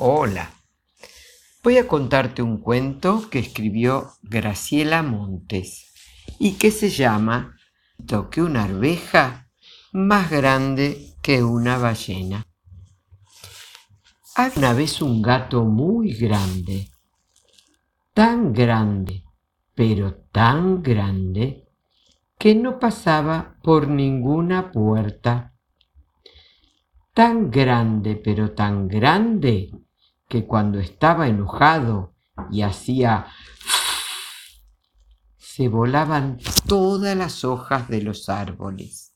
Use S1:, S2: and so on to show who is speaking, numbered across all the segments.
S1: Hola. Voy a contarte un cuento que escribió Graciela Montes y que se llama Toque una arveja más grande que una ballena. Había una vez un gato muy grande, tan grande, pero tan grande, que no pasaba por ninguna puerta. Tan grande, pero tan grande, que cuando estaba enojado y hacía se volaban todas las hojas de los árboles.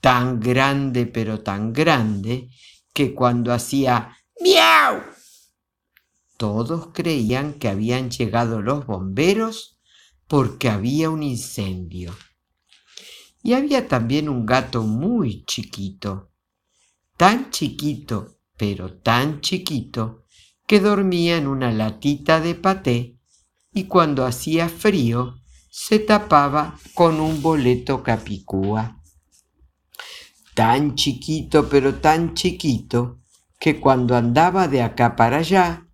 S1: Tan grande, pero tan grande, que cuando hacía ¡Miau! Todos creían que habían llegado los bomberos porque había un incendio. Y había también un gato muy chiquito, tan chiquito, pero tan chiquito, que dormía en una latita de paté y cuando hacía frío se tapaba con un boleto capicúa. Tan chiquito, pero tan chiquito, que cuando andaba de acá para allá,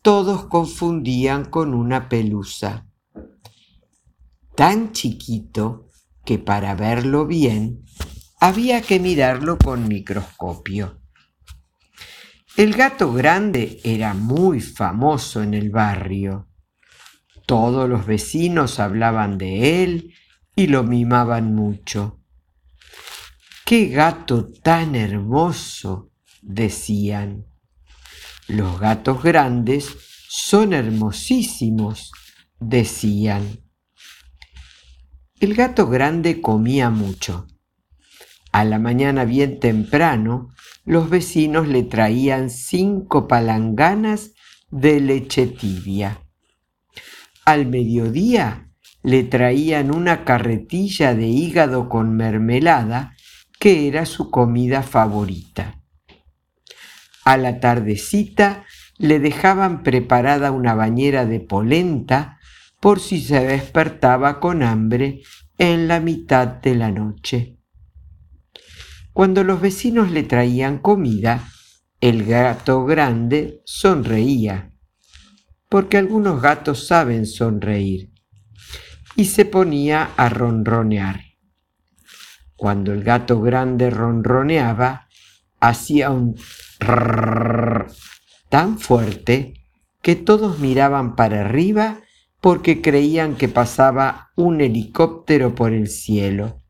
S1: todos confundían con una pelusa. Tan chiquito que para verlo bien había que mirarlo con microscopio. El gato grande era muy famoso en el barrio. Todos los vecinos hablaban de él y lo mimaban mucho. ¡Qué gato tan hermoso! decían. Los gatos grandes son hermosísimos, decían. El gato grande comía mucho. A la mañana bien temprano, los vecinos le traían cinco palanganas de leche tibia. Al mediodía le traían una carretilla de hígado con mermelada, que era su comida favorita. A la tardecita le dejaban preparada una bañera de polenta por si se despertaba con hambre en la mitad de la noche. Cuando los vecinos le traían comida, el gato grande sonreía, porque algunos gatos saben sonreír, y se ponía a ronronear. Cuando el gato grande ronroneaba, hacía un tan fuerte que todos miraban para arriba porque creían que pasaba un helicóptero por el cielo.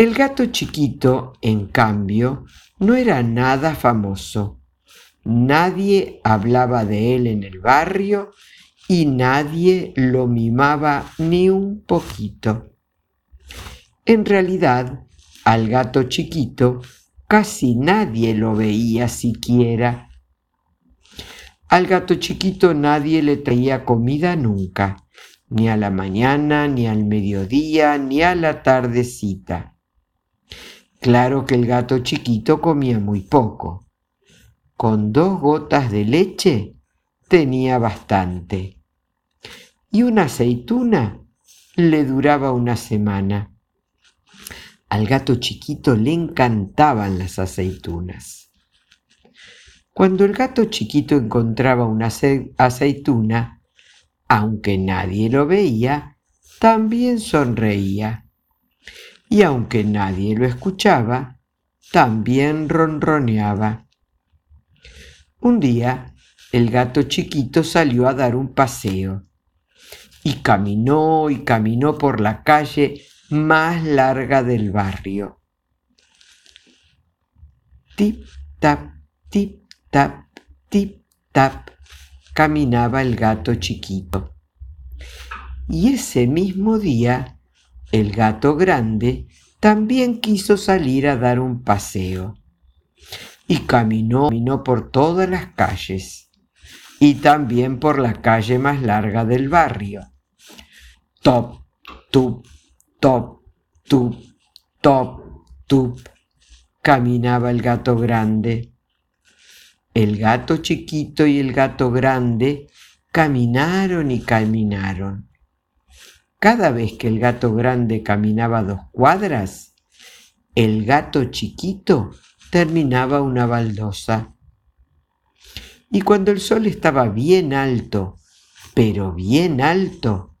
S1: El gato chiquito, en cambio, no era nada famoso. Nadie hablaba de él en el barrio y nadie lo mimaba ni un poquito. En realidad, al gato chiquito Casi nadie lo veía siquiera. Al gato chiquito nadie le traía comida nunca, ni a la mañana, ni al mediodía, ni a la tardecita. Claro que el gato chiquito comía muy poco. Con dos gotas de leche tenía bastante. Y una aceituna le duraba una semana. Al gato chiquito le encantaban las aceitunas. Cuando el gato chiquito encontraba una aceituna, aunque nadie lo veía, también sonreía. Y aunque nadie lo escuchaba, también ronroneaba. Un día, el gato chiquito salió a dar un paseo y caminó y caminó por la calle más larga del barrio. Tip, tap, tip, tap, tip, tap, caminaba el gato chiquito. Y ese mismo día, el gato grande también quiso salir a dar un paseo. Y caminó, por todas las calles y también por la calle más larga del barrio. Top, tup, top, tup, top, tup, caminaba el gato grande. El gato chiquito y el gato grande caminaron y caminaron. Cada vez que el gato grande caminaba dos cuadras, el gato chiquito terminaba una baldosa. Y cuando el sol estaba bien alto, pero bien alto,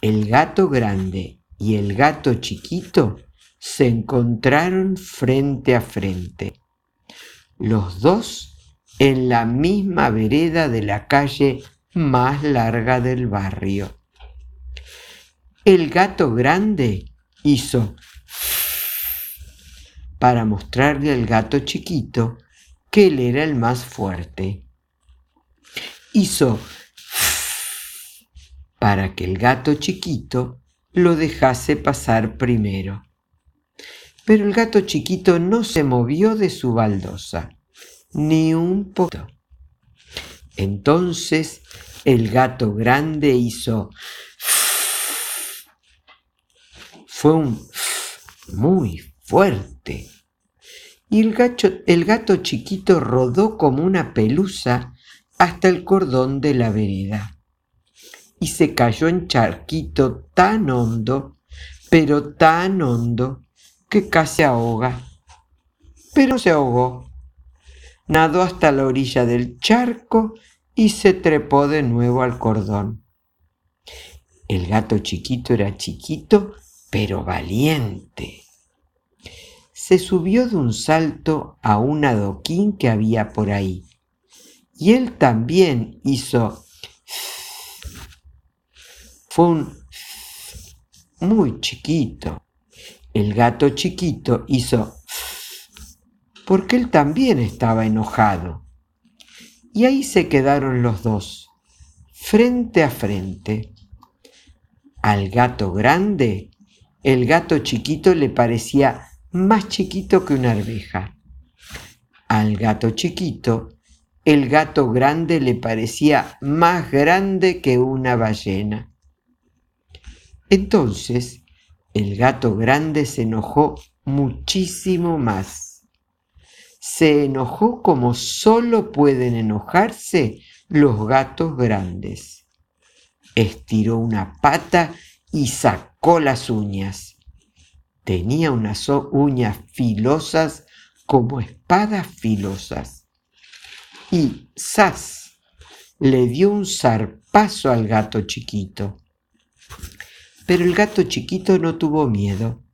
S1: el gato grande y el gato chiquito se encontraron frente a frente. Los dos en la misma vereda de la calle más larga del barrio. El gato grande hizo para mostrarle al gato chiquito que él era el más fuerte. Hizo para que el gato chiquito lo dejase pasar primero. Pero el gato chiquito no se movió de su baldosa, ni un poco. Entonces el gato grande hizo... Fue un muy fuerte. Y el, el gato chiquito rodó como una pelusa hasta el cordón de la vereda. Y se cayó en charquito tan hondo, pero tan hondo, que casi ahoga. Pero se ahogó. Nadó hasta la orilla del charco y se trepó de nuevo al cordón. El gato chiquito era chiquito, pero valiente. Se subió de un salto a un adoquín que había por ahí. Y él también hizo... Fue un... muy chiquito. El gato chiquito hizo porque él también estaba enojado. Y ahí se quedaron los dos, frente a frente. Al gato grande, el gato chiquito le parecía más chiquito que una arveja. Al gato chiquito, el gato grande le parecía más grande que una ballena. Entonces, el gato grande se enojó muchísimo más. Se enojó como solo pueden enojarse los gatos grandes. Estiró una pata y sacó las uñas. Tenía unas uñas filosas como espadas filosas. Y ¡zas! le dio un zarpazo al gato chiquito. Pero el gato chiquito no tuvo miedo.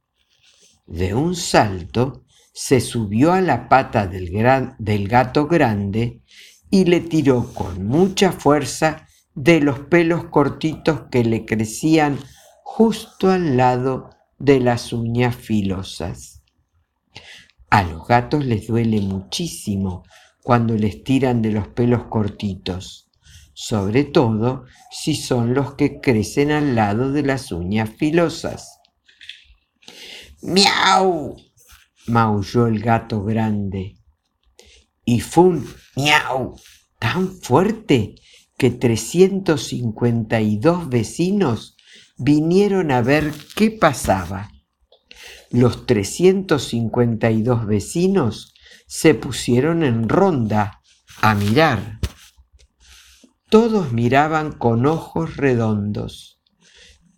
S1: De un salto se subió a la pata del, del gato grande y le tiró con mucha fuerza de los pelos cortitos que le crecían justo al lado de las uñas filosas. A los gatos les duele muchísimo cuando les tiran de los pelos cortitos sobre todo si son los que crecen al lado de las uñas filosas. ¡Miau! maulló el gato grande. Y fue un miau tan fuerte que 352 vecinos vinieron a ver qué pasaba. Los 352 vecinos se pusieron en ronda a mirar. Todos miraban con ojos redondos,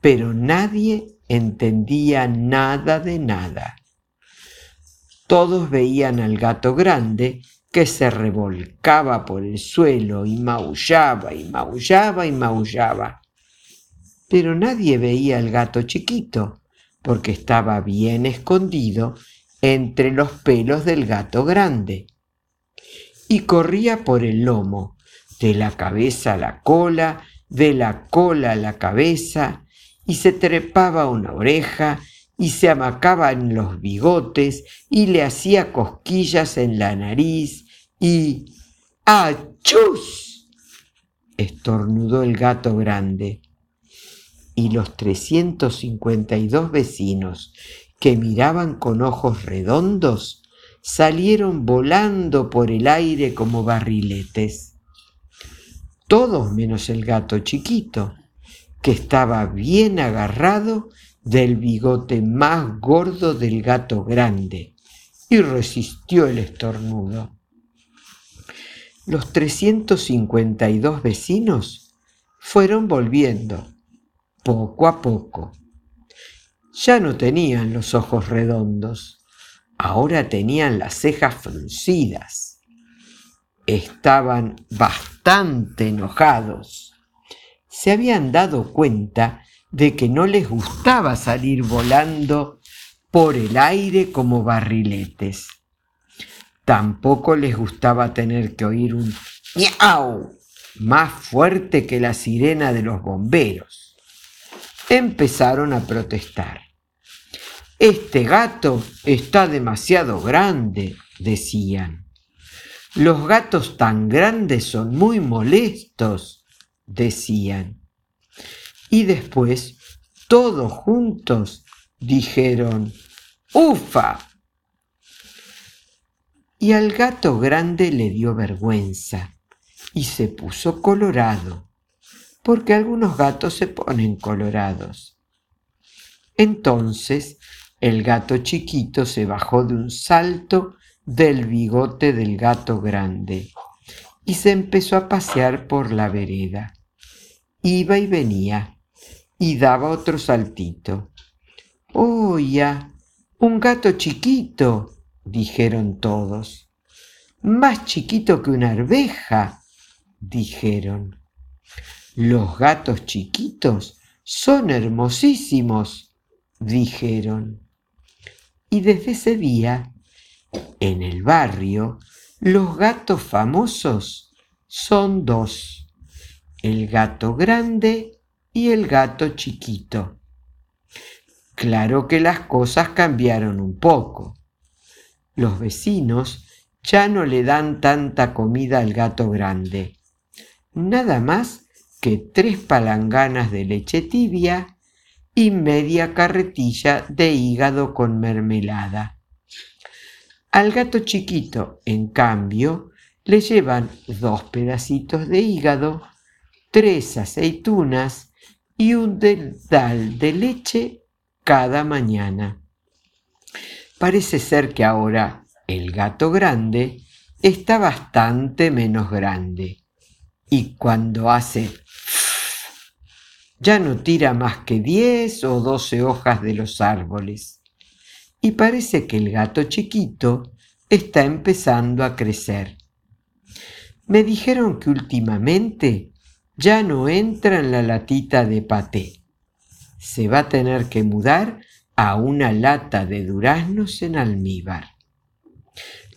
S1: pero nadie entendía nada de nada. Todos veían al gato grande que se revolcaba por el suelo y maullaba y maullaba y maullaba. Pero nadie veía al gato chiquito, porque estaba bien escondido entre los pelos del gato grande. Y corría por el lomo, de la cabeza a la cola, de la cola a la cabeza, y se trepaba una oreja, y se amacaba en los bigotes, y le hacía cosquillas en la nariz, y ¡Achus! estornudó el gato grande. Y los 352 vecinos que miraban con ojos redondos salieron volando por el aire como barriletes todos menos el gato chiquito, que estaba bien agarrado del bigote más gordo del gato grande y resistió el estornudo. Los 352 vecinos fueron volviendo, poco a poco. Ya no tenían los ojos redondos, ahora tenían las cejas fruncidas estaban bastante enojados. Se habían dado cuenta de que no les gustaba salir volando por el aire como barriletes. Tampoco les gustaba tener que oír un miau más fuerte que la sirena de los bomberos. Empezaron a protestar. Este gato está demasiado grande, decían. Los gatos tan grandes son muy molestos, decían. Y después, todos juntos, dijeron, ¡Ufa! Y al gato grande le dio vergüenza y se puso colorado, porque algunos gatos se ponen colorados. Entonces el gato chiquito se bajó de un salto del bigote del gato grande y se empezó a pasear por la vereda. Iba y venía y daba otro saltito. ¡Oh, ya! Un gato chiquito, dijeron todos. Más chiquito que una arveja, dijeron. Los gatos chiquitos son hermosísimos, dijeron. Y desde ese día, en el barrio, los gatos famosos son dos, el gato grande y el gato chiquito. Claro que las cosas cambiaron un poco. Los vecinos ya no le dan tanta comida al gato grande. Nada más tres palanganas de leche tibia y media carretilla de hígado con mermelada. Al gato chiquito, en cambio, le llevan dos pedacitos de hígado, tres aceitunas y un dedal de leche cada mañana. Parece ser que ahora el gato grande está bastante menos grande y cuando hace ya no tira más que diez o doce hojas de los árboles. Y parece que el gato chiquito está empezando a crecer. Me dijeron que últimamente ya no entra en la latita de paté se va a tener que mudar a una lata de duraznos en almíbar.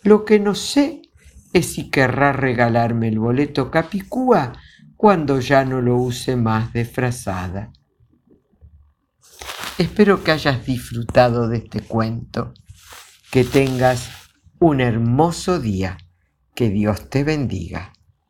S1: Lo que no sé es si querrá regalarme el boleto Capicúa cuando ya no lo use más de frazada. Espero que hayas disfrutado de este cuento, que tengas un hermoso día, que Dios te bendiga.